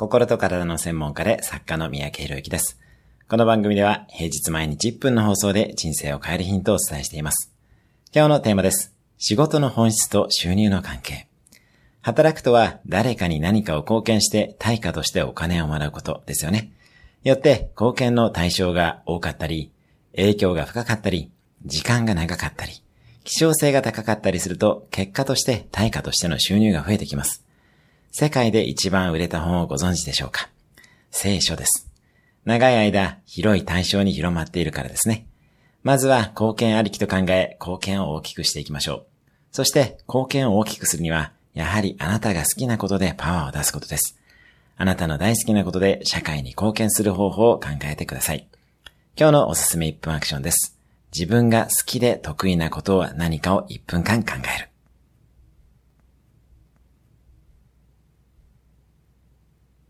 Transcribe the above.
心と体の専門家で作家の三宅博之です。この番組では平日毎日1分の放送で人生を変えるヒントをお伝えしています。今日のテーマです。仕事の本質と収入の関係。働くとは誰かに何かを貢献して対価としてお金をもらうことですよね。よって貢献の対象が多かったり、影響が深かったり、時間が長かったり、希少性が高かったりすると結果として対価としての収入が増えてきます。世界で一番売れた本をご存知でしょうか？聖書です。長い間、広い対象に広まっているからですね。まずは貢献ありきと考え、貢献を大きくしていきましょう。そして、貢献を大きくするには、やはりあなたが好きなことでパワーを出すことです。あなたの大好きなことで社会に貢献する方法を考えてください。今日のおすすめ1分アクションです。自分が好きで得意なことは何かを1分間考える。